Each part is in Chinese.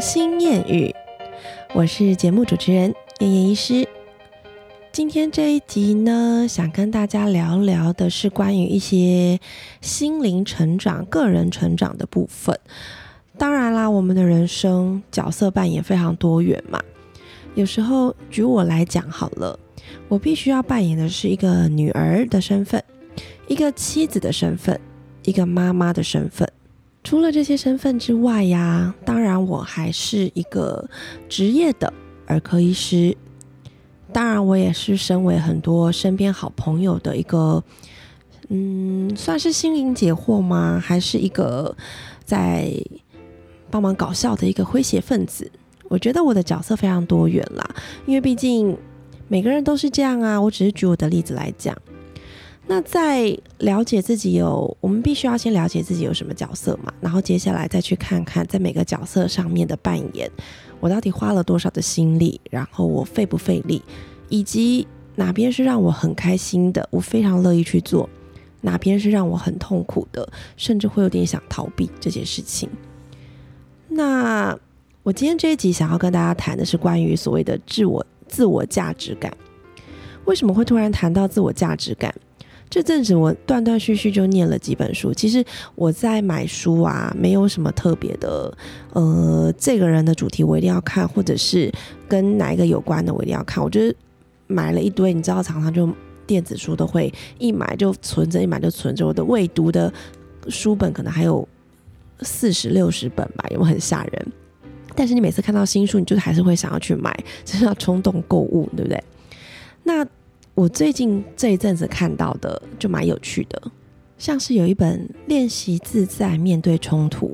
心谚语，我是节目主持人燕燕医师。今天这一集呢，想跟大家聊聊的是关于一些心灵成长、个人成长的部分。当然啦，我们的人生角色扮演非常多元嘛。有时候，举我来讲好了，我必须要扮演的是一个女儿的身份，一个妻子的身份，一个妈妈的身份。除了这些身份之外呀，当然我还是一个职业的儿科医师。当然，我也是身为很多身边好朋友的一个，嗯，算是心灵解惑吗？还是一个在帮忙搞笑的一个诙谐分子？我觉得我的角色非常多元啦，因为毕竟每个人都是这样啊。我只是举我的例子来讲。那在了解自己有，我们必须要先了解自己有什么角色嘛，然后接下来再去看看在每个角色上面的扮演，我到底花了多少的心力，然后我费不费力，以及哪边是让我很开心的，我非常乐意去做，哪边是让我很痛苦的，甚至会有点想逃避这件事情。那我今天这一集想要跟大家谈的是关于所谓的自我自我价值感。为什么会突然谈到自我价值感？这阵子我断断续续就念了几本书。其实我在买书啊，没有什么特别的，呃，这个人的主题我一定要看，或者是跟哪一个有关的我一定要看。我觉得买了一堆，你知道，常常就电子书都会一买就存着，一买就存着。我的未读的书本可能还有四十六十本吧，有没有很吓人？但是你每次看到新书，你就还是会想要去买，就是要冲动购物，对不对？那。我最近这一阵子看到的就蛮有趣的，像是有一本《练习自在面对冲突》，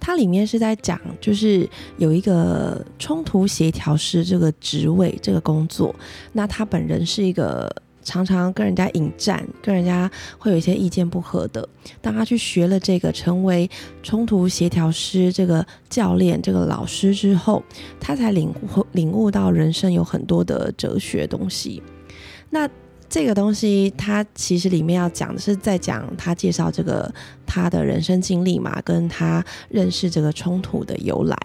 它里面是在讲，就是有一个冲突协调师这个职位这个工作，那他本人是一个常常跟人家引战，跟人家会有一些意见不合的。当他去学了这个成为冲突协调师这个教练这个老师之后，他才领悟领悟到人生有很多的哲学东西。那这个东西，它其实里面要讲的是在讲他介绍这个他的人生经历嘛，跟他认识这个冲突的由来。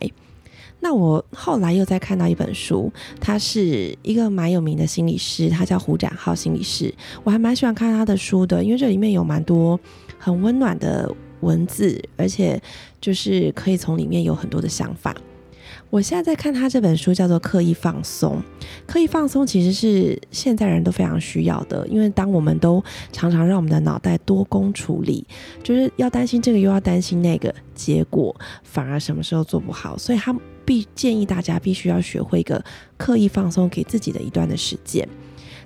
那我后来又再看到一本书，他是一个蛮有名的心理师，他叫胡展浩心理师。我还蛮喜欢看他的书的，因为这里面有蛮多很温暖的文字，而且就是可以从里面有很多的想法。我现在在看他这本书，叫做《刻意放松》。刻意放松其实是现在人都非常需要的，因为当我们都常常让我们的脑袋多工处理，就是要担心这个又要担心那个，结果反而什么时候做不好。所以他必建议大家必须要学会一个刻意放松给自己的一段的时间。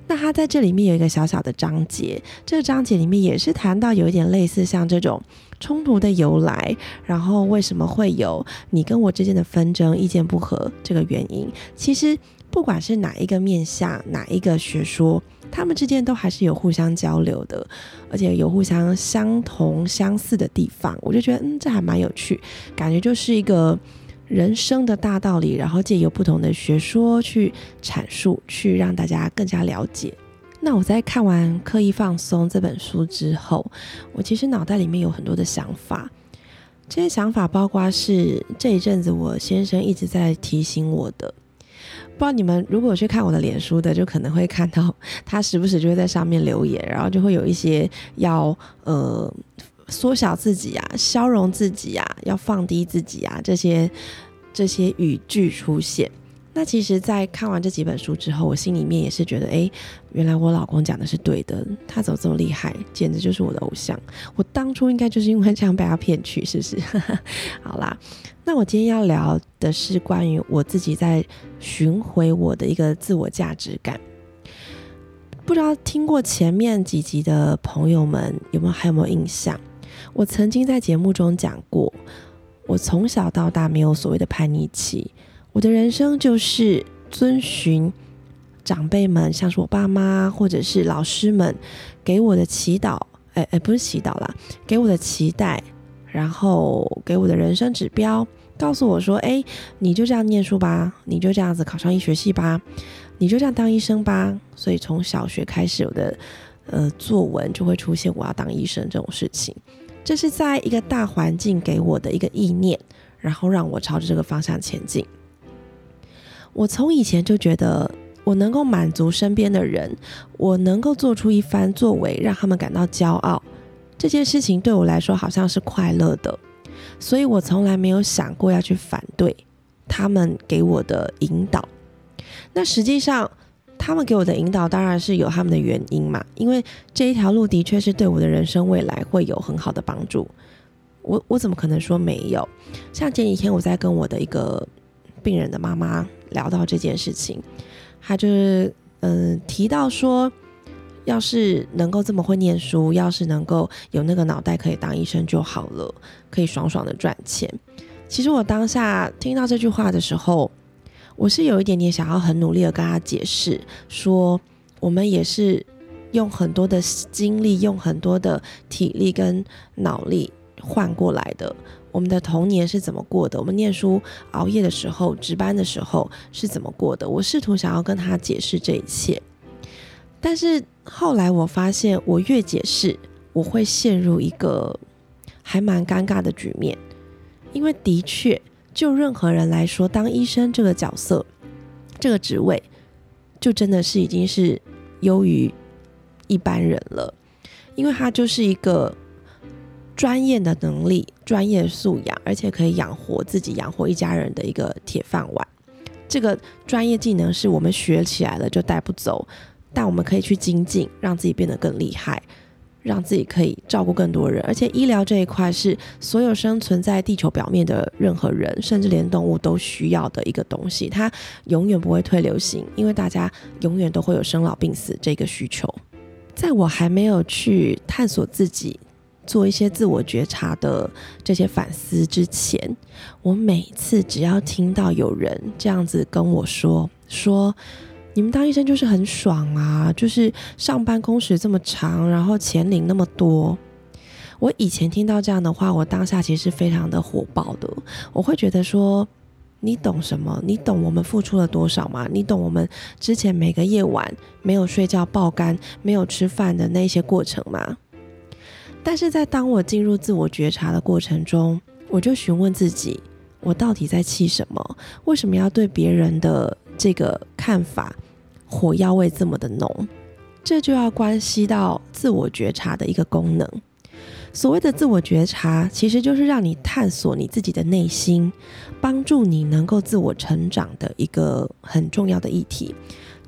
那他在这里面有一个小小的章节，这个章节里面也是谈到有一点类似像这种冲突的由来，然后为什么会有你跟我之间的纷争、意见不合这个原因。其实不管是哪一个面向、哪一个学说，他们之间都还是有互相交流的，而且有互相相同相似的地方。我就觉得，嗯，这还蛮有趣，感觉就是一个。人生的大道理，然后借由不同的学说去阐述，去让大家更加了解。那我在看完《刻意放松》这本书之后，我其实脑袋里面有很多的想法。这些想法包括是这一阵子我先生一直在提醒我的。不知道你们如果去看我的脸书的，就可能会看到他时不时就会在上面留言，然后就会有一些要呃。缩小自己啊，消融自己啊，要放低自己啊，这些这些语句出现。那其实，在看完这几本书之后，我心里面也是觉得，哎，原来我老公讲的是对的，他怎么这么厉害，简直就是我的偶像。我当初应该就是因为这样被他骗去，是不是？好啦，那我今天要聊的是关于我自己在寻回我的一个自我价值感。不知道听过前面几集的朋友们有没有还有没有印象？我曾经在节目中讲过，我从小到大没有所谓的叛逆期，我的人生就是遵循长辈们，像是我爸妈或者是老师们给我的祈祷，哎哎，不是祈祷啦，给我的期待，然后给我的人生指标，告诉我说，哎，你就这样念书吧，你就这样子考上医学系吧，你就这样当医生吧。所以从小学开始，我的呃作文就会出现我要当医生这种事情。这是在一个大环境给我的一个意念，然后让我朝着这个方向前进。我从以前就觉得，我能够满足身边的人，我能够做出一番作为，让他们感到骄傲，这件事情对我来说好像是快乐的，所以我从来没有想过要去反对他们给我的引导。那实际上，他们给我的引导当然是有他们的原因嘛，因为这一条路的确是对我的人生未来会有很好的帮助。我我怎么可能说没有？像前几天我在跟我的一个病人的妈妈聊到这件事情，她就是嗯提到说，要是能够这么会念书，要是能够有那个脑袋可以当医生就好了，可以爽爽的赚钱。其实我当下听到这句话的时候，我是有一点点想要很努力的跟他解释，说我们也是用很多的精力，用很多的体力跟脑力。换过来的，我们的童年是怎么过的？我们念书熬夜的时候、值班的时候是怎么过的？我试图想要跟他解释这一切，但是后来我发现，我越解释，我会陷入一个还蛮尴尬的局面，因为的确，就任何人来说，当医生这个角色、这个职位，就真的是已经是优于一般人了，因为他就是一个。专业的能力、专业素养，而且可以养活自己、养活一家人的一个铁饭碗。这个专业技能是我们学起来了就带不走，但我们可以去精进，让自己变得更厉害，让自己可以照顾更多人。而且医疗这一块是所有生存在地球表面的任何人，甚至连动物都需要的一个东西。它永远不会退流行，因为大家永远都会有生老病死这个需求。在我还没有去探索自己。做一些自我觉察的这些反思之前，我每次只要听到有人这样子跟我说说，你们当医生就是很爽啊，就是上班工时这么长，然后钱领那么多。我以前听到这样的话，我当下其实是非常的火爆的，我会觉得说，你懂什么？你懂我们付出了多少吗？你懂我们之前每个夜晚没有睡觉、爆肝、没有吃饭的那些过程吗？但是在当我进入自我觉察的过程中，我就询问自己：我到底在气什么？为什么要对别人的这个看法火药味这么的浓？这就要关系到自我觉察的一个功能。所谓的自我觉察，其实就是让你探索你自己的内心，帮助你能够自我成长的一个很重要的议题。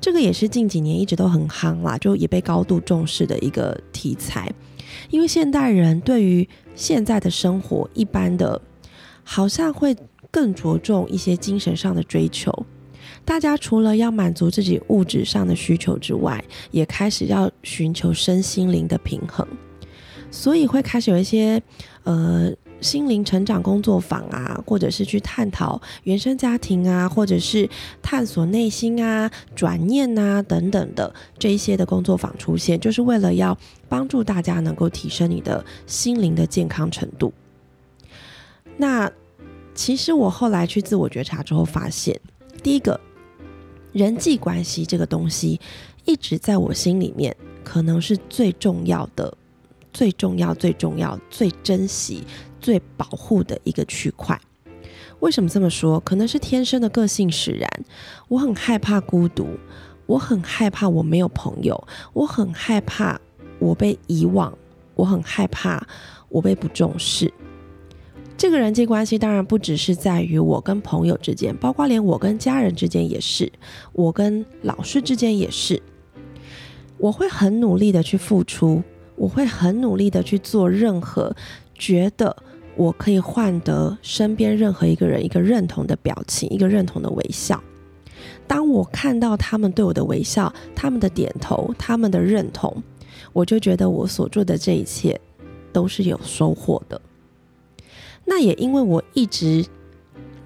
这个也是近几年一直都很夯啦，就也被高度重视的一个题材。因为现代人对于现在的生活，一般的，好像会更着重一些精神上的追求。大家除了要满足自己物质上的需求之外，也开始要寻求身心灵的平衡，所以会开始有一些呃。心灵成长工作坊啊，或者是去探讨原生家庭啊，或者是探索内心啊、转念啊等等的这一些的工作坊出现，就是为了要帮助大家能够提升你的心灵的健康程度。那其实我后来去自我觉察之后，发现第一个人际关系这个东西，一直在我心里面可能是最重要的、最重要、最重要、最珍惜。最保护的一个区块，为什么这么说？可能是天生的个性使然。我很害怕孤独，我很害怕我没有朋友，我很害怕我被遗忘，我很害怕我被不重视。这个人际关系当然不只是在于我跟朋友之间，包括连我跟家人之间也是，我跟老师之间也是。我会很努力的去付出，我会很努力的去做任何觉得。我可以换得身边任何一个人一个认同的表情，一个认同的微笑。当我看到他们对我的微笑，他们的点头，他们的认同，我就觉得我所做的这一切都是有收获的。那也因为我一直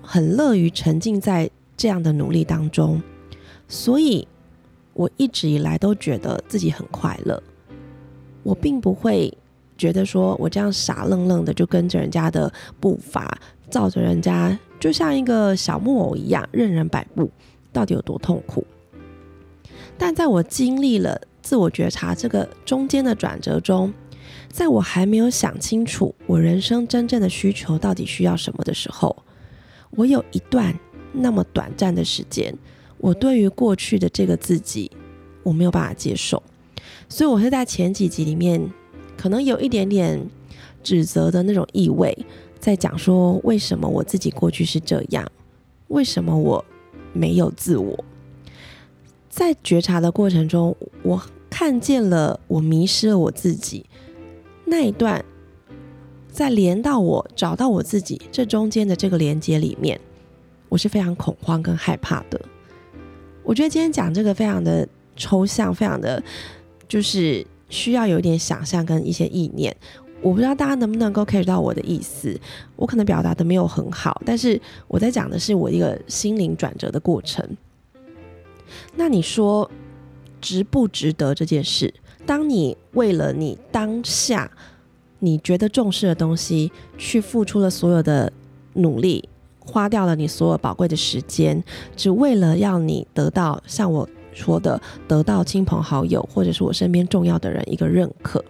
很乐于沉浸在这样的努力当中，所以我一直以来都觉得自己很快乐。我并不会。觉得说我这样傻愣愣的就跟着人家的步伐，照着人家，就像一个小木偶一样任人摆布，到底有多痛苦？但在我经历了自我觉察这个中间的转折中，在我还没有想清楚我人生真正的需求到底需要什么的时候，我有一段那么短暂的时间，我对于过去的这个自己，我没有办法接受，所以我会在前几集里面，可能有一点点指责的那种意味，在讲说为什么我自己过去是这样，为什么我没有自我。在觉察的过程中，我看见了我迷失了我自己那一段。在连到我找到我自己这中间的这个连接里面，我是非常恐慌跟害怕的。我觉得今天讲这个非常的抽象，非常的就是需要有一点想象跟一些意念。我不知道大家能不能够 catch 到我的意思，我可能表达的没有很好，但是我在讲的是我一个心灵转折的过程。那你说值不值得这件事？当你为了你当下。你觉得重视的东西，去付出了所有的努力，花掉了你所有宝贵的时间，只为了要你得到像我说的，得到亲朋好友或者是我身边重要的人一个认可。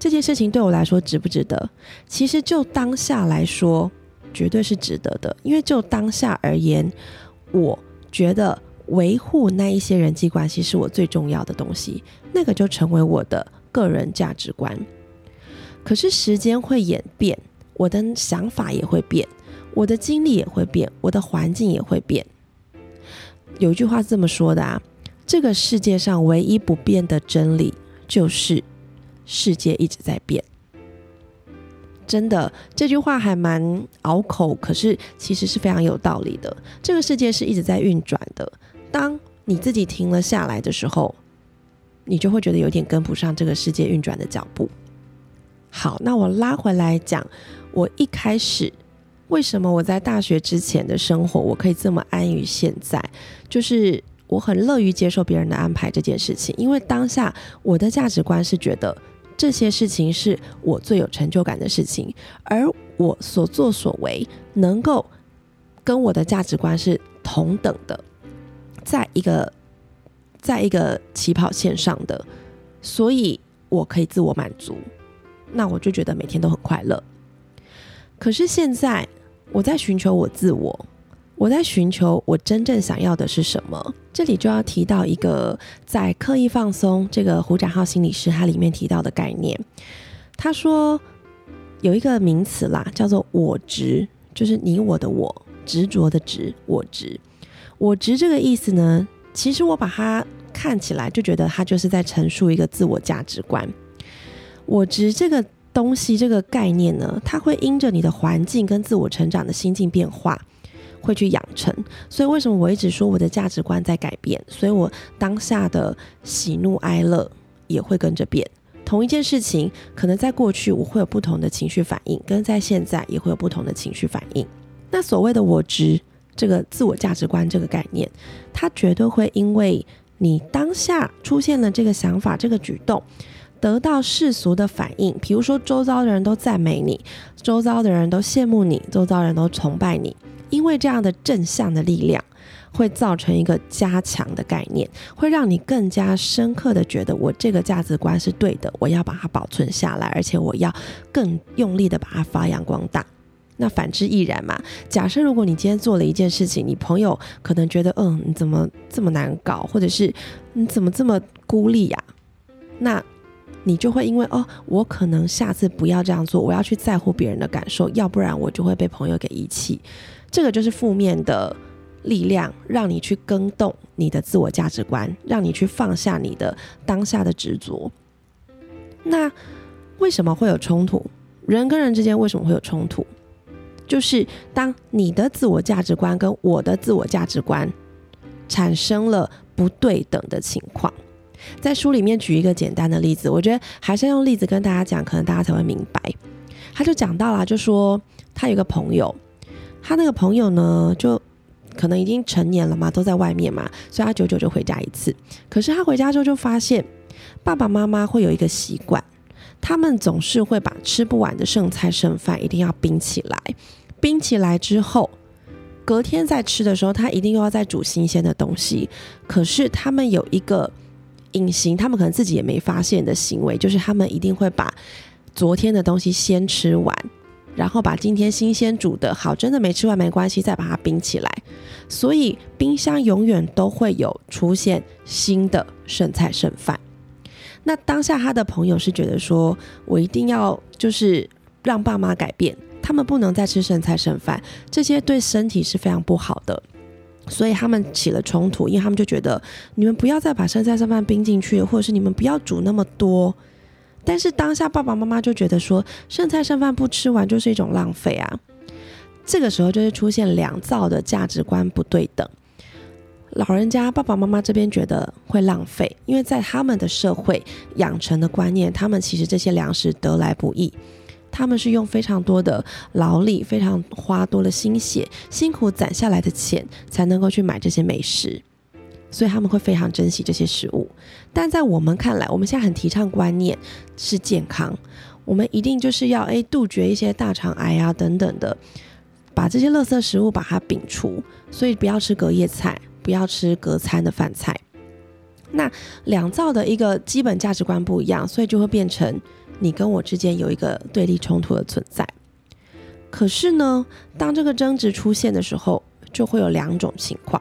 这件事情对我来说值不值得？其实就当下来说，绝对是值得的。因为就当下而言，我觉得维护那一些人际关系是我最重要的东西，那个就成为我的个人价值观。可是时间会演变，我的想法也会变，我的经历也会变，我的环境也会变。有一句话是这么说的啊：这个世界上唯一不变的真理就是世界一直在变。真的，这句话还蛮拗口，可是其实是非常有道理的。这个世界是一直在运转的，当你自己停了下来的时候，你就会觉得有点跟不上这个世界运转的脚步。好，那我拉回来讲，我一开始为什么我在大学之前的生活我可以这么安于现在，就是我很乐于接受别人的安排这件事情，因为当下我的价值观是觉得这些事情是我最有成就感的事情，而我所作所为能够跟我的价值观是同等的，在一个在一个起跑线上的，所以我可以自我满足。那我就觉得每天都很快乐。可是现在我在寻求我自我，我在寻求我真正想要的是什么。这里就要提到一个在刻意放松这个胡展浩心理师他里面提到的概念。他说有一个名词啦，叫做我执，就是你我的我执着的执，我执。我执这个意思呢，其实我把它看起来就觉得它就是在陈述一个自我价值观。我值这个东西，这个概念呢，它会因着你的环境跟自我成长的心境变化，会去养成。所以为什么我一直说我的价值观在改变？所以我当下的喜怒哀乐也会跟着变。同一件事情，可能在过去我会有不同的情绪反应，跟在现在也会有不同的情绪反应。那所谓的我值这个自我价值观这个概念，它绝对会因为你当下出现了这个想法、这个举动。得到世俗的反应，比如说周遭的人都赞美你，周遭的人都羡慕你，周遭人都崇拜你，因为这样的正向的力量会造成一个加强的概念，会让你更加深刻的觉得我这个价值观是对的，我要把它保存下来，而且我要更用力的把它发扬光大。那反之亦然嘛。假设如果你今天做了一件事情，你朋友可能觉得，嗯，你怎么这么难搞，或者是你怎么这么孤立呀？那你就会因为哦，我可能下次不要这样做，我要去在乎别人的感受，要不然我就会被朋友给遗弃。这个就是负面的力量，让你去更动你的自我价值观，让你去放下你的当下的执着。那为什么会有冲突？人跟人之间为什么会有冲突？就是当你的自我价值观跟我的自我价值观产生了不对等的情况。在书里面举一个简单的例子，我觉得还是要用例子跟大家讲，可能大家才会明白。他就讲到了，就说他有个朋友，他那个朋友呢，就可能已经成年了嘛，都在外面嘛，所以他久久就回家一次。可是他回家之后就发现，爸爸妈妈会有一个习惯，他们总是会把吃不完的剩菜剩饭一定要冰起来，冰起来之后，隔天再吃的时候，他一定又要再煮新鲜的东西。可是他们有一个。隐形，他们可能自己也没发现的行为，就是他们一定会把昨天的东西先吃完，然后把今天新鲜煮的好，真的没吃完没关系，再把它冰起来。所以冰箱永远都会有出现新的剩菜剩饭。那当下他的朋友是觉得说，我一定要就是让爸妈改变，他们不能再吃剩菜剩饭，这些对身体是非常不好的。所以他们起了冲突，因为他们就觉得你们不要再把剩菜剩饭冰进去，或者是你们不要煮那么多。但是当下爸爸妈妈就觉得说，剩菜剩饭不吃完就是一种浪费啊。这个时候就是出现两造的价值观不对等。老人家爸爸妈妈这边觉得会浪费，因为在他们的社会养成的观念，他们其实这些粮食得来不易，他们是用非常多的劳力，非常花多的心血，辛苦攒下来的钱才能够去买这些美食，所以他们会非常珍惜这些食物。但在我们看来，我们现在很提倡观念是健康，我们一定就是要诶杜绝一些大肠癌啊等等的，把这些垃圾食物把它摒除，所以不要吃隔夜菜。不要吃隔餐的饭菜，那两造的一个基本价值观不一样，所以就会变成你跟我之间有一个对立冲突的存在。可是呢，当这个争执出现的时候，就会有两种情况。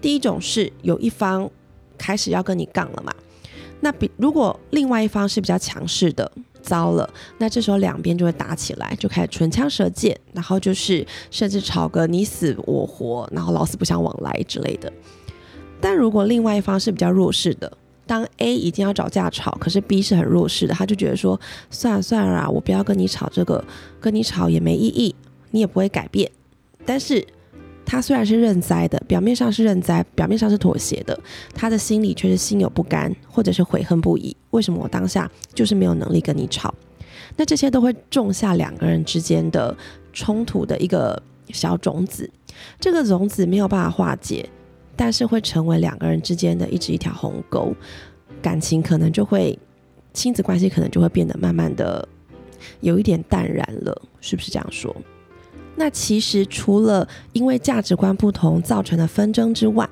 第一种是有一方开始要跟你杠了嘛，那比如果另外一方是比较强势的。糟了，那这时候两边就会打起来，就开始唇枪舌剑，然后就是甚至吵个你死我活，然后老死不相往来之类的。但如果另外一方是比较弱势的，当 A 已经要找架吵，可是 B 是很弱势的，他就觉得说算了算了啊，我不要跟你吵这个，跟你吵也没意义，你也不会改变。但是他虽然是认栽的，表面上是认栽，表面上是妥协的，他的心里却是心有不甘，或者是悔恨不已。为什么我当下就是没有能力跟你吵？那这些都会种下两个人之间的冲突的一个小种子。这个种子没有办法化解，但是会成为两个人之间的一直一条鸿沟，感情可能就会，亲子关系可能就会变得慢慢的有一点淡然了，是不是这样说？那其实除了因为价值观不同造成的纷争之外，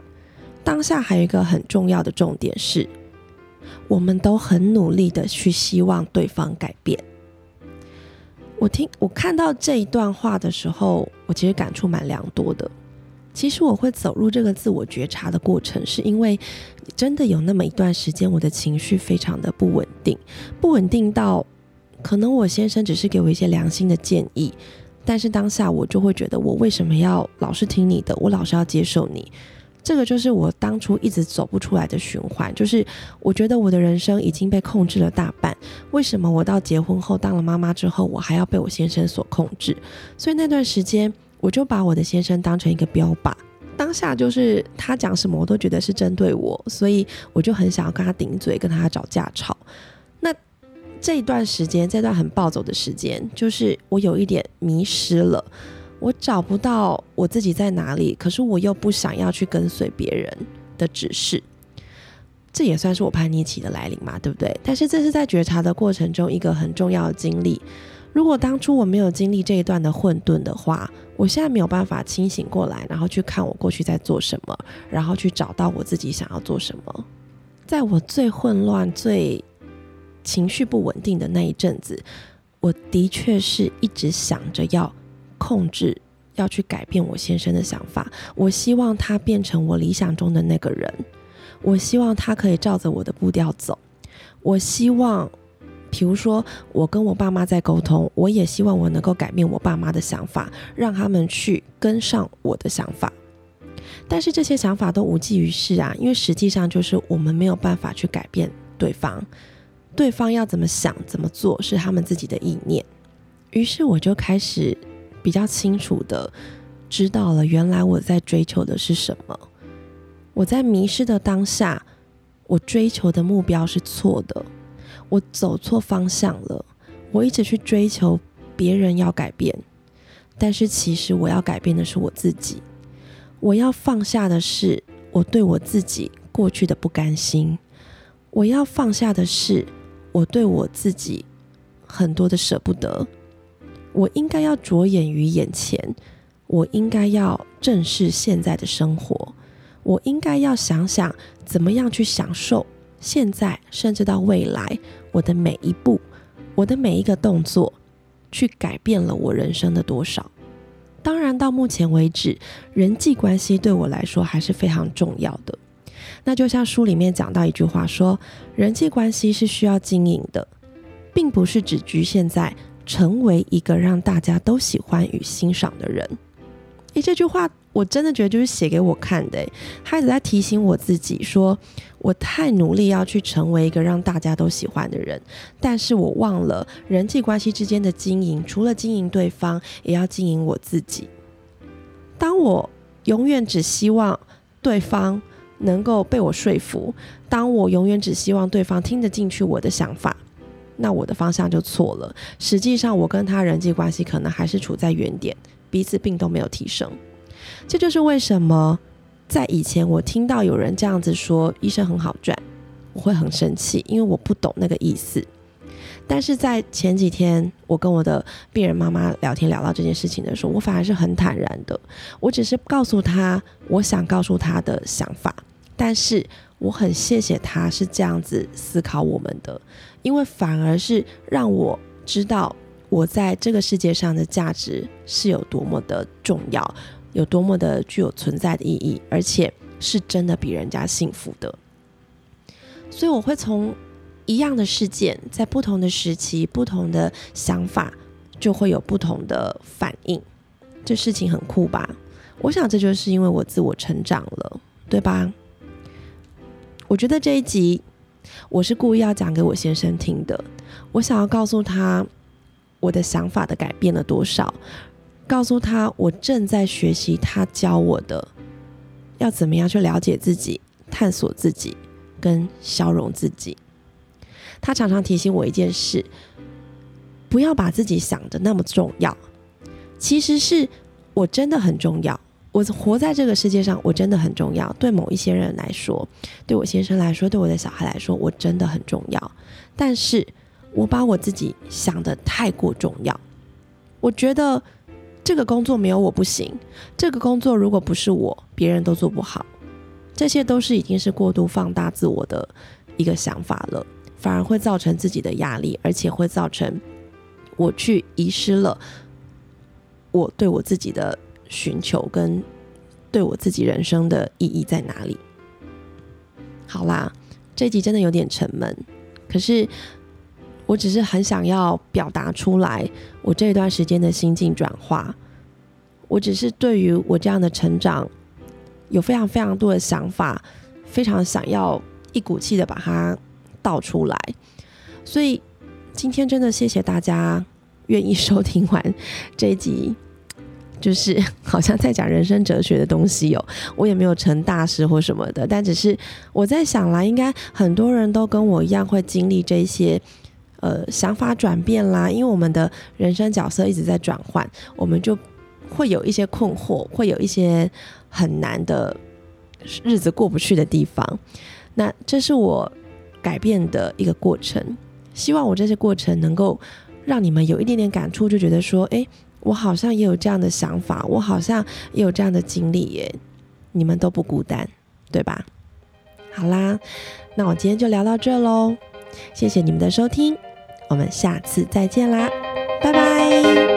当下还有一个很重要的重点是，我们都很努力的去希望对方改变。我听我看到这一段话的时候，我其实感触蛮良多的。其实我会走入这个自我觉察的过程，是因为真的有那么一段时间，我的情绪非常的不稳定，不稳定到可能我先生只是给我一些良心的建议。但是当下我就会觉得，我为什么要老是听你的？我老是要接受你，这个就是我当初一直走不出来的循环。就是我觉得我的人生已经被控制了大半，为什么我到结婚后当了妈妈之后，我还要被我先生所控制？所以那段时间，我就把我的先生当成一个标靶。当下就是他讲什么，我都觉得是针对我，所以我就很想要跟他顶嘴，跟他找架吵。这一段时间，这段很暴走的时间，就是我有一点迷失了，我找不到我自己在哪里，可是我又不想要去跟随别人的指示，这也算是我叛逆期的来临嘛，对不对？但是这是在觉察的过程中一个很重要的经历。如果当初我没有经历这一段的混沌的话，我现在没有办法清醒过来，然后去看我过去在做什么，然后去找到我自己想要做什么。在我最混乱、最情绪不稳定的那一阵子，我的确是一直想着要控制，要去改变我先生的想法。我希望他变成我理想中的那个人，我希望他可以照着我的步调走。我希望，比如说我跟我爸妈在沟通，我也希望我能够改变我爸妈的想法，让他们去跟上我的想法。但是这些想法都无济于事啊，因为实际上就是我们没有办法去改变对方。对方要怎么想、怎么做是他们自己的意念。于是我就开始比较清楚的知道了，原来我在追求的是什么。我在迷失的当下，我追求的目标是错的，我走错方向了。我一直去追求别人要改变，但是其实我要改变的是我自己。我要放下的是我对我自己过去的不甘心。我要放下的是。我对我自己很多的舍不得，我应该要着眼于眼前，我应该要正视现在的生活，我应该要想想怎么样去享受现在，甚至到未来，我的每一步，我的每一个动作，去改变了我人生的多少。当然，到目前为止，人际关系对我来说还是非常重要的。那就像书里面讲到一句话说，人际关系是需要经营的，并不是只局限在成为一个让大家都喜欢与欣赏的人。诶，这句话我真的觉得就是写给我看的。他一直在提醒我自己，说我太努力要去成为一个让大家都喜欢的人，但是我忘了人际关系之间的经营，除了经营对方，也要经营我自己。当我永远只希望对方能够被我说服，当我永远只希望对方听得进去我的想法，那我的方向就错了。实际上，我跟他人际关系可能还是处在原点。彼此并都没有提升，这就是为什么在以前我听到有人这样子说医生很好赚，我会很生气，因为我不懂那个意思。但是在前几天我跟我的病人妈妈聊天聊到这件事情的时候，我反而是很坦然的，我只是告诉她我想告诉她的想法，但是我很谢谢他是这样子思考我们的，因为反而是让我知道。我在这个世界上的价值是有多么的重要，有多么的具有存在的意义，而且是真的比人家幸福的。所以我会从一样的事件，在不同的时期、不同的想法，就会有不同的反应。这事情很酷吧？我想这就是因为我自我成长了，对吧？我觉得这一集我是故意要讲给我先生听的，我想要告诉他。我的想法的改变了多少？告诉他，我正在学习他教我的，要怎么样去了解自己、探索自己跟消融自己。他常常提醒我一件事：不要把自己想的那么重要。其实是我真的很重要，我活在这个世界上，我真的很重要。对某一些人来说，对我先生来说，对我的小孩来说，我真的很重要。但是。我把我自己想的太过重要，我觉得这个工作没有我不行，这个工作如果不是我，别人都做不好，这些都是已经是过度放大自我的一个想法了，反而会造成自己的压力，而且会造成我去遗失了我对我自己的寻求跟对我自己人生的意义在哪里。好啦，这集真的有点沉闷，可是。我只是很想要表达出来，我这段时间的心境转化。我只是对于我这样的成长，有非常非常多的想法，非常想要一股气的把它倒出来。所以今天真的谢谢大家愿意收听完这一集，就是 好像在讲人生哲学的东西哦。我也没有成大师或什么的，但只是我在想啦，应该很多人都跟我一样会经历这些。呃，想法转变啦，因为我们的人生角色一直在转换，我们就会有一些困惑，会有一些很难的日子过不去的地方。那这是我改变的一个过程，希望我这些过程能够让你们有一点点感触，就觉得说，哎，我好像也有这样的想法，我好像也有这样的经历耶，你们都不孤单，对吧？好啦，那我今天就聊到这喽，谢谢你们的收听。我们下次再见啦，拜拜。